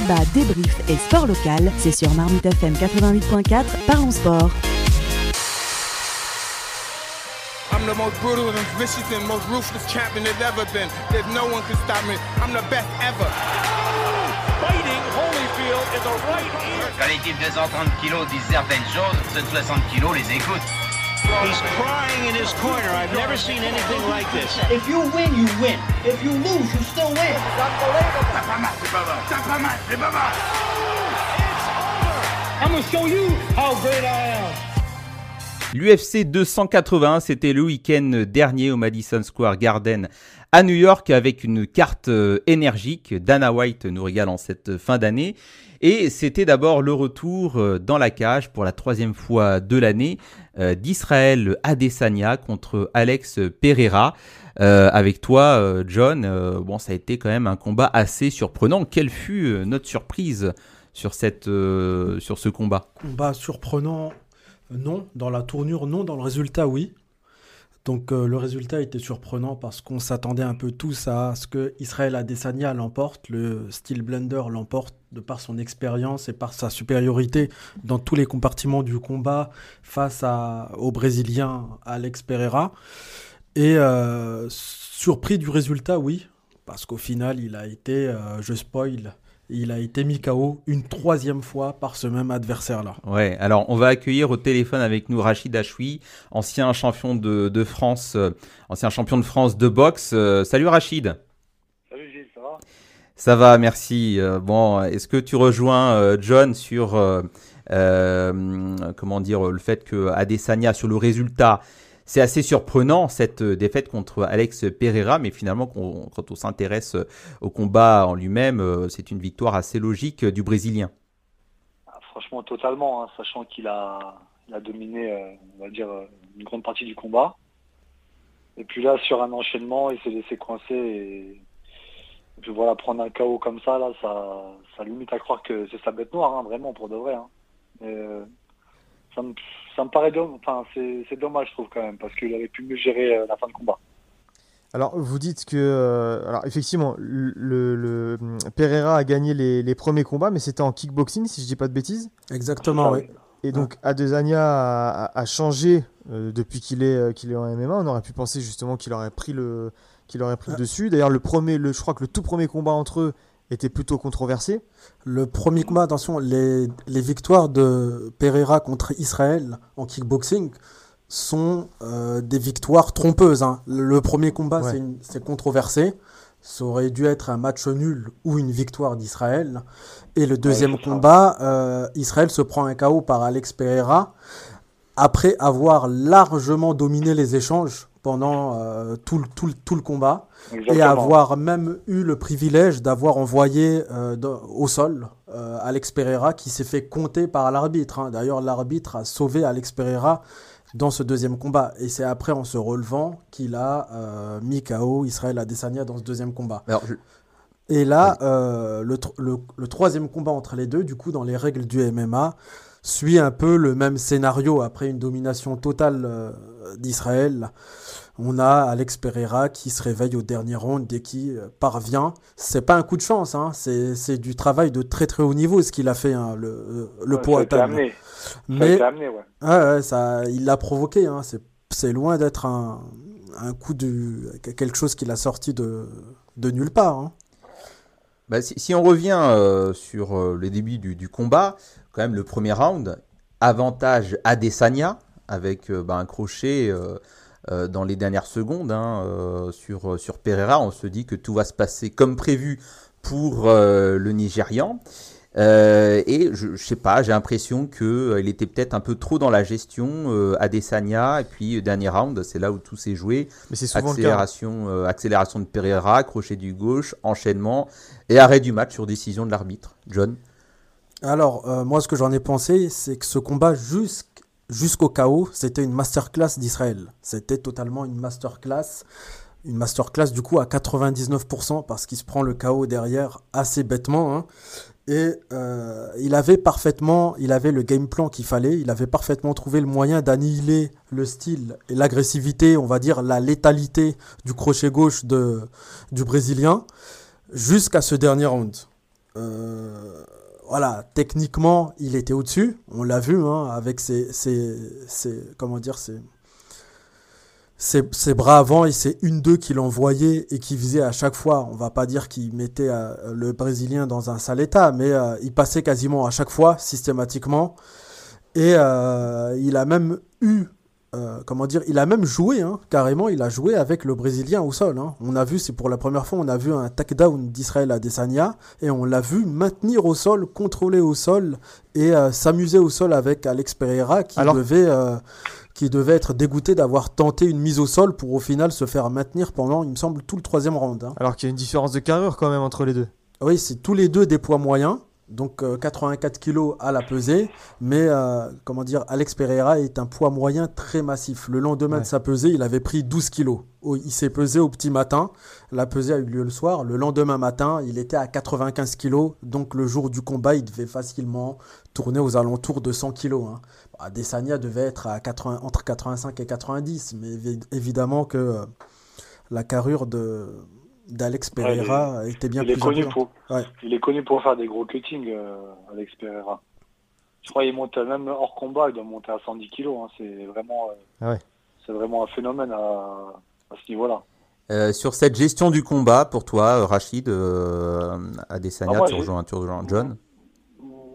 débat, débrief et sport local, c'est sur Marmite FM 88.4, parlons sport. I'm the most brutal and vicious and most ruthless champion there's ever been. There's no one can stop me. I'm the best ever. Fighting Holyfield in the right ear. Quand les types de 130 kilos disent certaines choses, ceux de 60 kilos les écoutent. He's crying in his corner. I've never seen anything like this. If you win, you win. If you lose, you still win. T'as pas mal, c'est pas mal. T'as pas mal, c'est pas mal. I'm gonna show you how great I am. L'UFC 281, c'était le week-end dernier au Madison Square Garden à New York avec une carte euh, énergique. Dana White nous régale en cette fin d'année. Et c'était d'abord le retour euh, dans la cage pour la troisième fois de l'année euh, d'Israël Adesanya contre Alex Pereira. avec toi, John, bon, ça a été quand même un combat assez surprenant. Quelle fut notre surprise sur, cette, sur ce combat? Combat surprenant non, dans la tournure, non, dans le résultat, oui. Donc euh, le résultat était surprenant parce qu'on s'attendait un peu tous à ce que Israël Adesanya l'emporte, le Steel Blender l'emporte de par son expérience et par sa supériorité dans tous les compartiments du combat face au Brésilien Alex Pereira. Et euh, surpris du résultat, oui, parce qu'au final, il a été, euh, je spoil, il a été mis KO une troisième fois par ce même adversaire-là. Ouais, alors on va accueillir au téléphone avec nous Rachid Achoui, ancien champion de, France, euh, ancien champion de France de boxe. Euh, salut Rachid. Salut Gilles, ça va? Ça va, merci. Euh, bon, est-ce que tu rejoins John sur comment dire le fait que Adesanya sur le résultat c'est assez surprenant cette euh, défaite contre Alex Pereira, mais finalement, quand on s'intéresse euh, au combat en lui-même, euh, c'est une victoire assez logique du Brésilien. Ah, franchement, totalement, hein, sachant qu'il a, dominé, on va dire, une grande partie du combat. Et puis là, sur un enchaînement, il s'est laissé coincer et, puis voilà, prendre un KO comme ça, là, ça, limite à croire que c'est sa bête noire, hein, vraiment, pour de vrai. Hein ça me, paraît dommage, enfin, c'est dommage, je trouve, quand même, parce qu'il aurait pu mieux gérer euh, la fin de combat. Alors, vous dites que, euh, alors effectivement, le, Pereira a gagné les, premiers combats, mais c'était en kickboxing, si je dis pas de bêtises. Exactement, oui. Et donc, Adesanya a, changé euh, depuis qu'il est, qu'il est en MMA. On aurait pu penser justement qu'il aurait pris le, qu'il aurait pris le ah. dessus. D'ailleurs, le premier, le, je crois que le tout premier combat entre eux, était plutôt controversé. Le premier combat, attention, les, les victoires de Pereira contre Israël en kickboxing sont euh, des victoires trompeuses. Hein. Le premier combat, c'est controversé. Ça aurait dû être un match nul ou une victoire d'Israël. Et le deuxième combat, euh, Israël se prend un KO par Alex Pereira après avoir largement dominé les échanges pendant euh, tout, tout, tout, le combat et avoir même eu le privilège d'avoir envoyé euh, au sol euh, Alex Pereira qui s'est fait compter par l'arbitre. Hein. D'ailleurs, l'arbitre a sauvé Alex Pereira dans ce deuxième combat. Et c'est après, en se relevant, qu'il a mis KO Israël Adesanya dans ce deuxième combat. Et là, le, le, le, troisième combat entre les deux, du coup, dans les règles du MMA, suit un peu le même scénario après une domination totale d'Israël. On a Alex Pereira qui se réveille au dernier round et qui euh, parvient. C'est pas un coup de chance, hein. c'est du travail de très très haut niveau ce qu'il a fait, hein, le, le poids à Mais ça, il l'a provoqué. Hein. C'est loin d'être un, un, coup de quelque chose qu'il a sorti de, de nulle part. Hein. Bah, si, on revient euh, sur euh, le début du, du, combat, quand même le premier round, avantage Adesanya avec bah, un crochet euh, dans les dernières secondes hein, euh, sur, sur Pereira. On se dit que tout va se passer comme prévu pour euh, le Nigérian. et je, sais pas, j'ai l'impression qu'il était peut-être un peu trop dans la gestion à Adesanya. Et puis, dernier round, c'est là où tout s'est joué. Mais c'est souvent accélération, accélération de Pereira, crochet du gauche, enchaînement et arrêt du match sur décision de l'arbitre. John? Alors, moi, ce que j'en ai pensé, c'est que ce combat, jusqu'au chaos, c'était une masterclass d'Israël. C'était totalement une masterclass. Une masterclass du coup à 99% parce qu'il se prend le chaos derrière assez bêtement. Hein. Et euh, il avait parfaitement, il avait le game plan qu'il fallait, il avait parfaitement trouvé le moyen d'annihiler le style et l'agressivité, on va dire la létalité du crochet gauche du Brésilien jusqu'à ce dernier round. euh, voilà, techniquement, il était au-dessus. On l'a vu hein, avec ses, ses, ses- comment dire, ses, ses, ses bras avant et une deux qu'il envoyait et qui faisait à chaque fois. On va pas dire qu'il mettait euh, le Brésilien dans un sale état, mais euh, il passait quasiment à chaque fois, systématiquement. Et euh, il a même eu, comment dire, il a même joué, hein, carrément, il a joué avec le Brésilien au sol. hein. On a vu, c'est pour la première fois, on a vu un takedown d'Israël Adesanya et on l'a vu maintenir au sol, contrôler au sol et euh, s'amuser au sol avec Alex Pereira qui Alors- devait, euh, qui devait être dégoûté d'avoir tenté une mise au sol pour au final se faire maintenir pendant, il me semble, tout le troisième round. hein. Alors qu'il y a une différence de carrure quand même entre les deux. Oui, c'est tous les deux des poids moyens. Donc euh, 84 kilos à la pesée, mais euh, comment dire, Alex Pereira est un poids moyen très massif. Le lendemain Ouais. de sa pesée, il avait pris 12 kilos. Au- Il s'est pesé au petit matin. La pesée a eu lieu le soir. Le lendemain matin, il était à 95 kilos. Donc le jour du combat, il devait facilement tourner aux alentours de 100 kilos. Hein. Bah, devait être à 80, entre 85 et 90, mais évi- évidemment que euh, la carrure de d'Alex Ouais, Pereira était bien il est plus connu pour, Ouais. il est connu pour faire des gros cuttings, euh, Alex Pereira. Je crois qu'il monte même hors combat, il doit monter à 110 kilos. hein. C'est vraiment, euh, Ah ouais. c'est vraiment un phénomène à, à ce niveau-là. Euh, sur cette gestion du combat, pour toi, Rachid, euh, Adesanya, Ah, moi, tu rejoins, John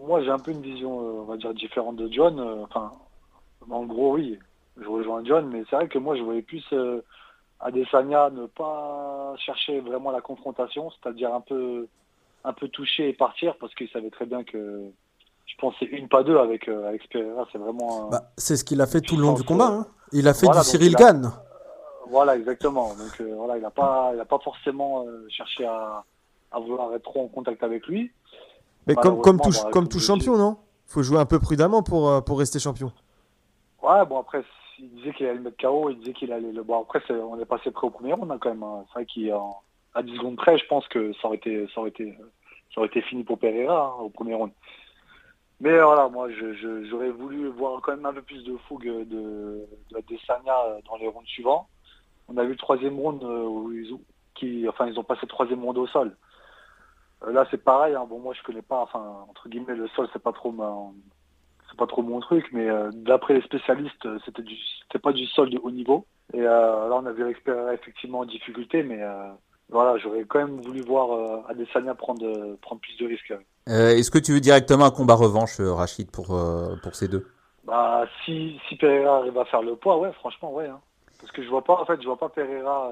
Moi, j'ai un peu une vision, euh, on va dire, différente de John. euh, Enfin, en gros, oui, je rejoins John, mais c'est vrai que moi, je voyais plus euh, Adesanya ne pas chercher vraiment la confrontation, c'est-à-dire un peu, un peu toucher et partir, parce qu'il savait très bien que, je pense, c'est une pas deux avec euh, Alex Pereira, c'est vraiment. Bah, c'est ce qu'il a fait tout le long du combat. hein. Il a fait voilà, du Cyril il Gann. Voilà, exactement. Donc euh, voilà, il n'a pas, il a pas forcément euh, cherché à, à vouloir être trop en contact avec lui. Mais comme, comme, tout, bah, comme tout champion, non? Faut jouer un peu prudemment pour, euh, pour rester champion. Ouais, bon après, il disait qu'il allait le mettre KO, il disait qu'il allait le. Bon après, on est passé près au premier round hein, quand même. hein. C'est vrai qu'à 10 secondes près, je pense que ça aurait été, ça aurait été, ça aurait été fini pour Pereira hein, au premier round. Mais euh, voilà, moi, j'aurais voulu voir quand même un peu plus de fougue de, de Adesanya euh, dans les rounds suivants. On a vu le troisième round euh, où ils ont, passé le troisième round au sol. Euh, là, c'est pareil. Bon, moi, je connais pas, enfin, entre guillemets, le sol, c'est pas trop ma, c'est pas trop mon truc, mais euh, d'après les spécialistes, euh, c'était du, c'était pas du sol de haut niveau. Et euh, là, on a vu Alex Pereira effectivement en difficulté, mais euh, voilà, j'aurais quand même voulu voir Adesanya prendre, prendre plus de risques. Est-ce que tu veux directement un combat revanche, Rachid, pour, pour ces deux? Bah, si, si Pereira arrive à faire le poids, ouais, franchement, ouais. hein. Parce que je vois pas, en fait, je vois pas Pereira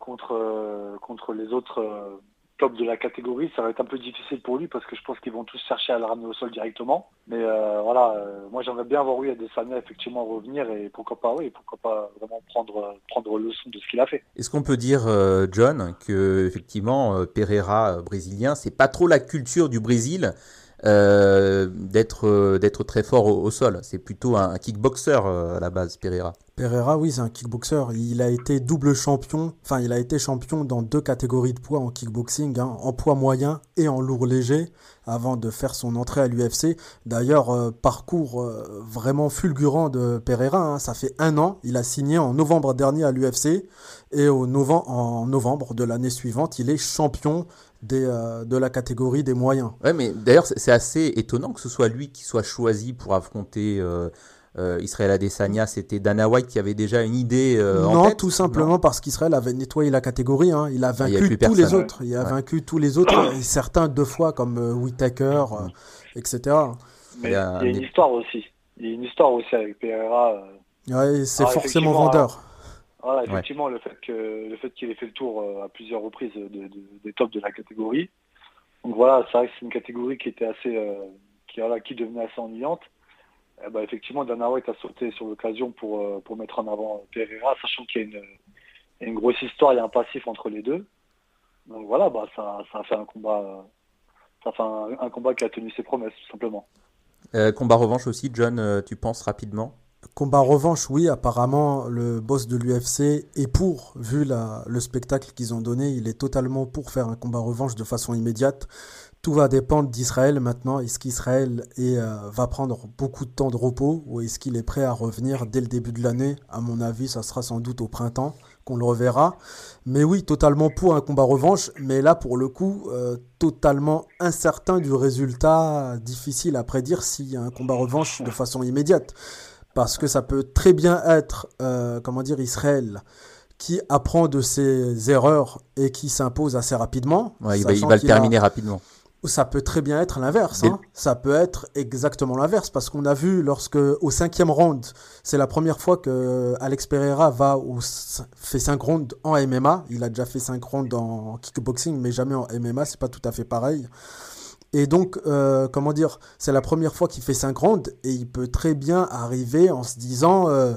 contre, contre les autres tops de la catégorie. Ça va être un peu difficile pour lui parce que je pense qu'ils vont tous chercher à le ramener au sol directement. Mais euh, voilà, euh, moi j'aimerais bien voir oui Adesanya effectivement revenir et pourquoi pas, oui, pourquoi pas vraiment prendre, prendre leçon de ce qu'il a fait. Est-ce qu'on peut dire, euh, John, que effectivement euh, Pereira euh, brésilien, c'est pas trop la culture du Brésil d'être euh, d'être très fort au, sol. C'est plutôt un, kickboxer euh, à la base, Pereira. Pereira, oui, c'est un kickboxer. Il a été double champion. Enfin, il a été champion dans deux catégories de poids en kickboxing, hein, en poids moyen et en lourd léger, avant de faire son entrée à l'UFC. D'ailleurs, euh, parcours euh, vraiment fulgurant de Pereira. hein. Ça fait un an. Il a signé en novembre dernier à l'UFC et au noven- en novembre de l'année suivante, il est champion des, euh, de la catégorie des moyens. Ouais, mais d'ailleurs, c'est assez étonnant que ce soit lui qui soit choisi pour affronter euh, euh, Israël Adesanya. C'était Dana White qui avait déjà une idée euh, en non, tête. tout simplement parce qu'Israël avait nettoyé la catégorie. hein. Il a Ah, il y a vaincu tous les autres. Il a Ouais. vaincu tous les autres, et certains deux fois comme euh, Whittaker, euh, etc. Mais Il y a il y a une un- histoire aussi. Il y a une histoire aussi avec Pereira. euh, Ouais, c'est Ah, forcément vendeur. Voilà, effectivement, le fait que le fait qu'il ait fait le tour euh, à plusieurs reprises de- de- des tops de la catégorie. Donc voilà, c'est vrai que c'est une catégorie qui était assez, euh, qui voilà, qui devenait assez ennuyante. Eh ben, effectivement, Dana White a sauté sur l'occasion pour euh, pour mettre en avant Pereira, sachant qu'il y a une, une grosse histoire, il y a un passif entre les deux. Donc voilà, bah ça, ça a fait un combat, euh, ça a fait un, un combat qui a tenu ses promesses, tout simplement. Euh, combat revanche aussi, John, euh, tu penses rapidement? Combat revanche, oui, apparemment, le boss de l'UFC est pour, vu le spectacle qu'ils ont donné, il est totalement pour faire un combat revanche de façon immédiate. Tout va dépendre d'Israël maintenant. Est-ce qu'Israël euh, va prendre beaucoup de temps de repos ou est-ce qu'il est prêt à revenir dès le début de l'année? À mon avis, ça sera sans doute au printemps, qu'on le reverra. Mais oui, totalement pour un combat revanche. Mais là, pour le coup, euh, totalement incertain du résultat. Difficile à prédire s'il y a un combat revanche de façon immédiate. Parce que ça peut très bien être, euh, comment dire, Israël qui apprend de ses erreurs et qui s'impose assez rapidement. Ouais, il va, il va le terminer rapidement. Ça peut très bien être l'inverse. Hein. Ça peut être exactement l'inverse parce qu'on a vu lorsque au cinquième round, c'est la première fois que Alex Pereira va ou fait cinq rounds en MMA. Il a déjà fait cinq rounds en kickboxing, mais jamais en MMA. C'est pas tout à fait pareil. Et donc, euh, comment dire, c'est la première fois qu'il fait cinq rounds et il peut très bien arriver en se disant, euh,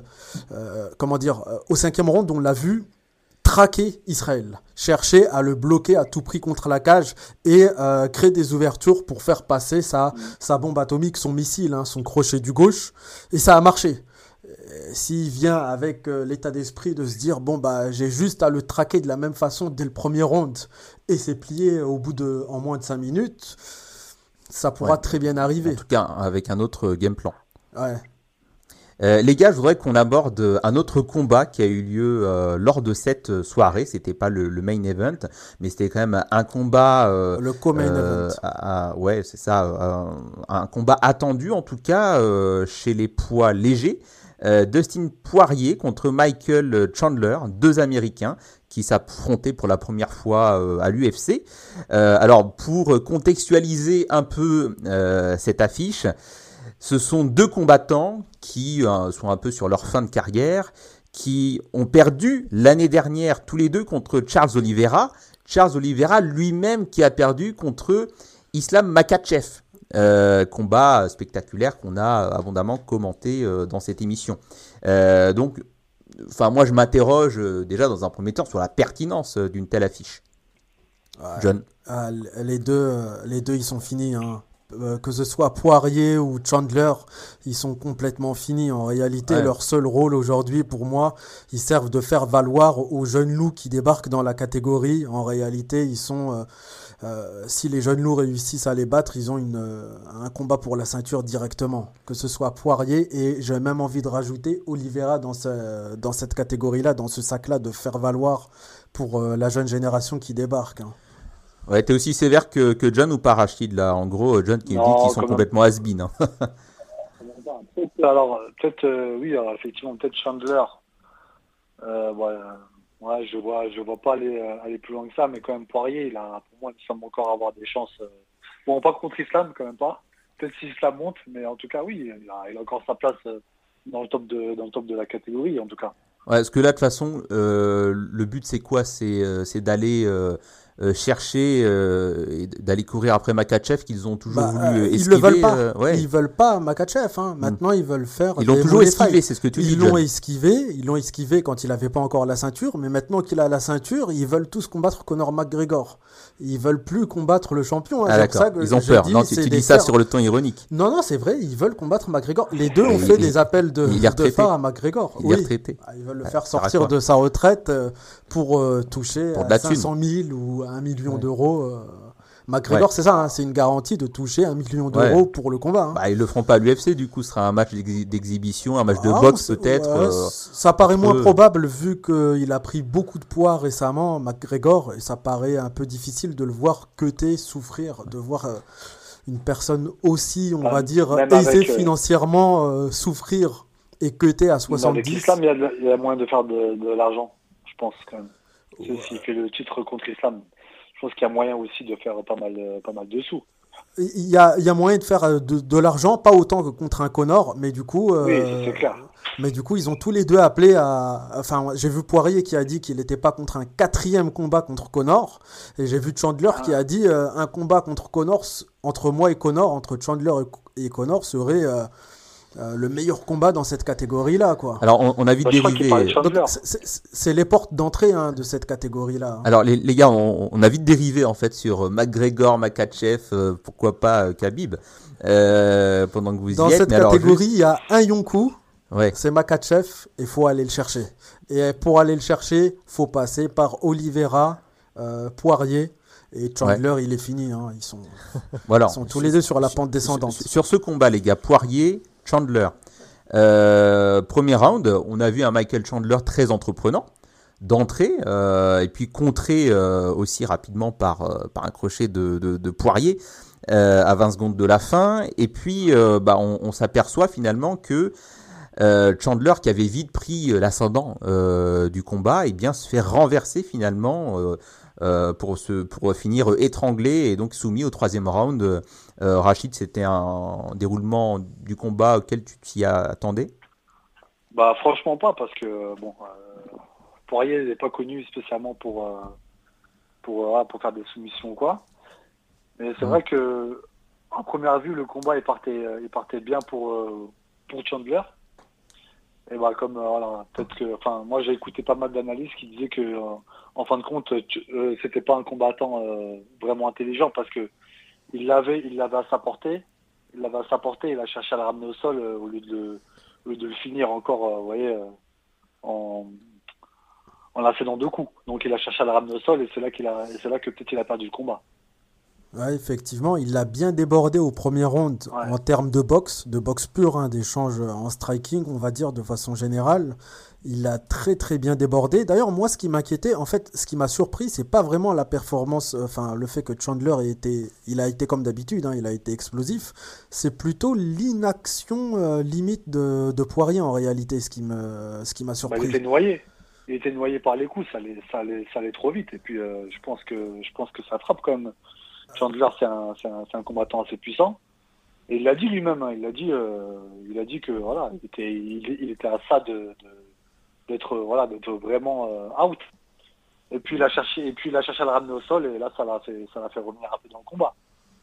euh, comment dire, au cinquième round, on l'a vu, traquer Israël, chercher à le bloquer à tout prix contre la cage et créer des ouvertures pour faire passer sa, sa bombe atomique, son missile, hein, son crochet du gauche. Et ça a marché. S'il vient avec euh, l'état d'esprit de se dire bon bah j'ai juste à le traquer de la même façon dès le premier round et c'est plié au bout de en moins de 5 minutes, ça pourra très bien arriver. En tout cas avec un autre game plan. Ouais. Euh, les gars, je voudrais qu'on aborde un autre combat qui a eu lieu euh, lors de cette soirée. C'était pas le, main event, mais c'était quand même un combat. Euh, le co-main event. ouais, c'est ça. un combat attendu en tout cas chez les poids légers. Dustin Poirier contre Michael Chandler, deux Américains qui s'affrontaient pour la première fois à l'UFC. alors pour contextualiser un peu cette affiche, ce sont deux combattants qui euh, sont un peu sur leur fin de carrière, qui ont perdu l'année dernière tous les deux contre Charles Oliveira. Charles Oliveira lui-même qui a perdu contre Islam Makachev. Euh, combat spectaculaire qu'on a abondamment commenté euh, dans cette émission. donc, enfin, moi, je m'interroge déjà dans un premier temps sur la pertinence d'une telle affiche. John. Ah, les deux, les deux, ils sont finis. Hein. Euh, que ce soit Poirier ou Chandler, ils sont complètement finis. En réalité, leur seul rôle aujourd'hui, pour moi, ils servent de faire valoir aux jeunes loups qui débarquent dans la catégorie. En réalité, ils sont, euh, euh, si les jeunes loups réussissent à les battre, ils ont une, un combat pour la ceinture directement. Que ce soit Poirier et j'ai même envie de rajouter Oliveira dans, ce, dans cette catégorie-là, dans ce sac-là, de faire valoir pour la jeune génération qui débarque. Hein. Ouais, t'es aussi sévère que, que John ou pas Rachid là? En gros, John qui dit qu'ils sont complètement has hein. alors, peut-être, euh, oui, alors, effectivement, peut-être Chandler. Euh, ouais, ouais, je vois, je vois pas aller, euh, aller plus loin que ça, mais quand même Poirier, il a, pour moi, il semble encore avoir des chances. Euh, bon, pas contre Islam, quand même pas. Peut-être si Islam monte, mais en tout cas, oui, il a, encore sa place dans le top de, dans le top de la catégorie, en tout cas. Ouais, parce que là, de toute façon, le but, c'est quoi? C'est d'aller euh, chercher euh, d'aller courir après Makachev qu'ils ont toujours bah, voulu esquiver. Ils le veulent pas. Ouais. Ils veulent pas Makachev. Hein. Maintenant, ils veulent faire. Ils l'ont toujours esquivé, c'est ce que tu ils dis. Ils l'ont esquivé. Ils l'ont esquivé quand il avait pas encore la ceinture. Mais maintenant qu'il a la ceinture, ils veulent tous combattre Conor McGregor. Ils veulent plus combattre le champion. Hein. Ah, ils ont peur. non, tu, dis ça sur le ton ironique. Non, non, c'est vrai. Ils veulent combattre McGregor. Les deux ont fait des appels de, de fin à McGregor. Il oui. Ah, ils veulent le faire sortir de sa retraite euh, pour toucher pour 500 000 ou 1 million d'euros euh, McGregor, c'est ça, hein, c'est une garantie de toucher un million d'euros pour le combat. Hein. Bah, ils le feront pas à l'UFC, du coup, ce sera un match d'exhibition, un match de ah, boxe peut-être. Euh, ça paraît moins probable vu qu'il a pris beaucoup de poids récemment, McGregor, et ça paraît un peu difficile de le voir queuter, souffrir, de voir euh, une personne aussi, on va dire, aisée financièrement souffrir et queuter à 70. Avec l'islam, il y, a, moyen de faire de, l'argent, je pense quand même. S'il fait le titre contre l'islam je pense qu'il y a moyen aussi de faire pas mal, pas mal de sous. Il y a, il y a moyen de faire euh, de, l'argent, pas autant que contre un Connor, mais du coup. Euh, oui, c'est clair. Mais du coup, ils ont tous les deux appelé à. Enfin, j'ai vu Poirier qui a dit qu'il n'était pas contre un quatrième combat contre Connor. Et j'ai vu Chandler qui a dit euh, un combat contre Connor, entre moi et Connor, entre Chandler et Connor, serait euh, le meilleur combat dans cette catégorie-là, quoi. Alors, on, a vite dérivé. C'est les portes d'entrée hein, de cette catégorie-là. Alors, les, les gars, on, a vite dérivé en fait sur euh, McGregor, Makachev, euh, pourquoi pas Khabib, pendant que vous dans y êtes. Dans cette catégorie, il y a un Yonkou. Ouais. C'est Makachev et faut aller le chercher. Et pour aller le chercher, faut passer par Oliveira, Poirier. Et Chandler, il est fini. Hein. Ils, sont, voilà. ils sont tous les deux sur la pente descendante. sur ce combat, les gars, Poirier, Chandler. Euh, premier round, on a vu un Michael Chandler très entreprenant. d'entrée et puis contré aussi rapidement par, par un crochet de, de, Poirier à 20 secondes de la fin. Et puis bah, on, s'aperçoit finalement que euh, Chandler, qui avait vite pris euh, l'ascendant euh, du combat, et eh bien se fait renverser finalement pour, se, pour finir étranglé et donc soumis au troisième round. Rachid, c'était un déroulement du combat auquel tu t'y attendais? Bah franchement pas, parce que bon, Poirier n'est pas connu spécialement pour, pour, pour faire des soumissions ou quoi. Mais c'est vrai que en première vue, le combat il partait, il partait bien pour, pour Chandler. Et bah comme euh, peut-être que, enfin, moi j'ai écouté pas mal d'analyses qui disaient que, euh, en fin de compte, euh, c'était pas un combattant vraiment intelligent parce que il l'avait, il l'avait à sa portée, il l'avait à sa portée, il a cherché à le ramener au sol au lieu de, le, finir encore, vous voyez, en, en la deux coups. Donc il a cherché à le ramener au sol et c'est là qu'il a, c'est là que peut-être il a perdu le combat. Ouais, effectivement, il l'a bien débordé au premier round en termes de boxe, de boxe pure, hein, d'échange en striking, on va dire de façon générale. Il l'a très très bien débordé. D'ailleurs, moi, ce qui m'inquiétait, en fait, ce qui m'a surpris, c'est pas vraiment la performance, euh, enfin, le fait que Chandler ait été, il a été comme d'habitude, hein, il a été explosif. C'est plutôt l'inaction euh, limite de, de, Poirier en réalité, ce qui me, ce qui m'a surpris. Bah, il était noyé. Il était noyé par les coups, ça allait, ça allait, ça allait trop vite. Et puis, euh, je pense que, je pense que ça frappe quand même. Chandler, c'est un, combattant assez puissant. Et il l'a dit lui-même, hein, il dit, euh, il a dit que voilà, il était, il, était à ça de, d'être voilà, d'être vraiment euh, out. Et puis il a cherché, et puis il a cherché à le ramener au sol, et là ça l'a fait, ça l'a fait revenir un peu dans le combat.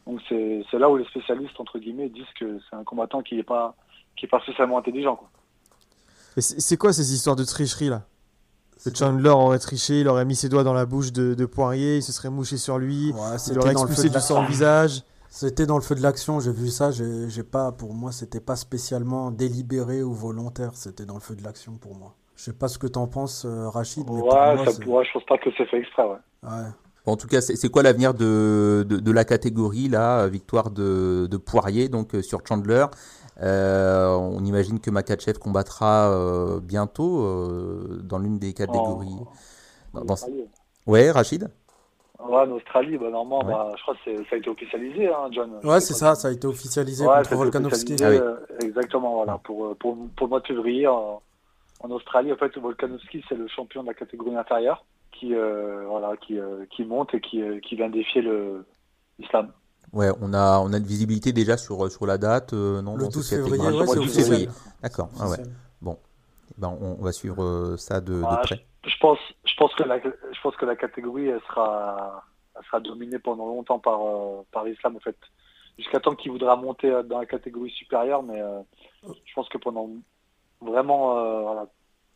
Donc c'est, là où les spécialistes entre guillemets disent que c'est un combattant qui est pas, qui est pas spécialement intelligent. C'est quoi ces histoires de tricherie là? Chandler aurait triché, il aurait mis ses doigts dans la bouche de, Poirier, il se serait mouché sur lui, il aurait expulsé du sang au visage. C'était dans le feu de l'action, j'ai vu ça, j'ai pas, pour moi, c'était pas spécialement délibéré ou volontaire, c'était dans le feu de l'action pour moi. Je sais pas ce que t'en penses, euh, Rachid. ouais, ça pourrait, je pense pas que c'est fait exprès, ouais. en tout cas, c'est quoi l'avenir de, de, la catégorie, là, victoire de, de Poirier, donc euh, sur Chandler? Euh, on imagine que Makachev combattra euh, bientôt euh, dans l'une des catégories. Ouais, Rachid? Ouais, en Australie, bah, normalement, bah, je crois que ça a été officialisé, hein, John. Ouais, c'est ça, ça a été officialisé contre Volkanovski. Ah exactement, voilà, pour, pour, pour, le mois de février en, Australie. En fait, Volkanovski, c'est le champion de la catégorie inférieure qui, voilà, qui, qui monte et qui, qui vient défier l'islam. Ouais, on a, on a une visibilité déjà sur, sur la date, euh, non Le 12 février, ouais, c'est officiel. D'accord, ah ouais. Bon, eh ben, on, va suivre euh, ça de, de près. Je, pense, je, pense que la, je pense que la catégorie elle sera, elle sera dominée pendant longtemps par, euh, par l'islam, en fait. Jusqu'à temps qu'il voudra monter dans la catégorie supérieure, mais je pense que pendant vraiment voilà,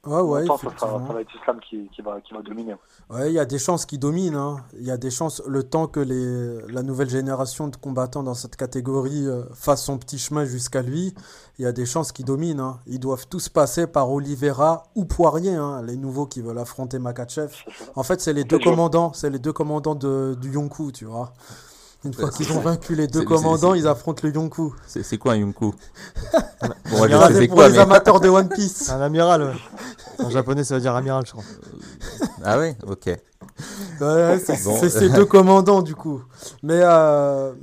Ouais, ouais, ça, va être Islam qui, qui, va, qui va dominer. Ouais, il y a des chances qui dominent. Hein. Il y a des chances, le temps que les, la nouvelle génération de combattants dans cette catégorie euh, fasse son petit chemin jusqu'à lui, il y a des chances qui dominent. Hein. Ils doivent tous passer par Oliveira ou Poirier, hein, les nouveaux qui veulent affronter Makachev. En fait, c'est les deux commandants, c'est les deux commandants de, du Yonkou, tu vois. Une fois qu'ils ont vaincu les deux commandants, ils affrontent le Yonkou. C'est quoi un Yonkou bon, C'est pour les amateurs de One Piece. Un amiral, En japonais, ça veut dire amiral, je crois. ah ouais Ok. Ouais, c'est ces deux commandants, du coup. Mais... Euh...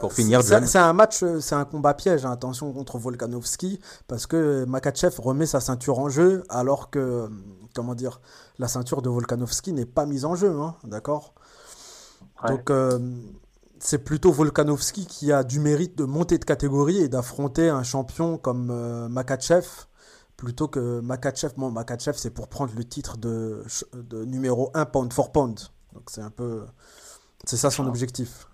Pour finir, c'est un match, c'est un combat piège. Hein, attention contre Volkanovski, parce que Makachev remet sa ceinture en jeu, alors que, comment dire, la ceinture de Volkanovski n'est pas mise en jeu, hein, d'accord? Donc, euh, c'est plutôt Volkanovski qui a du mérite de monter de catégorie et d'affronter un champion comme euh, Makachev plutôt que Makachev. Bon, Makachev, c'est pour prendre le titre de, de numéro 1 pound for pound. Donc, c'est un peu. C'est ça son objectif.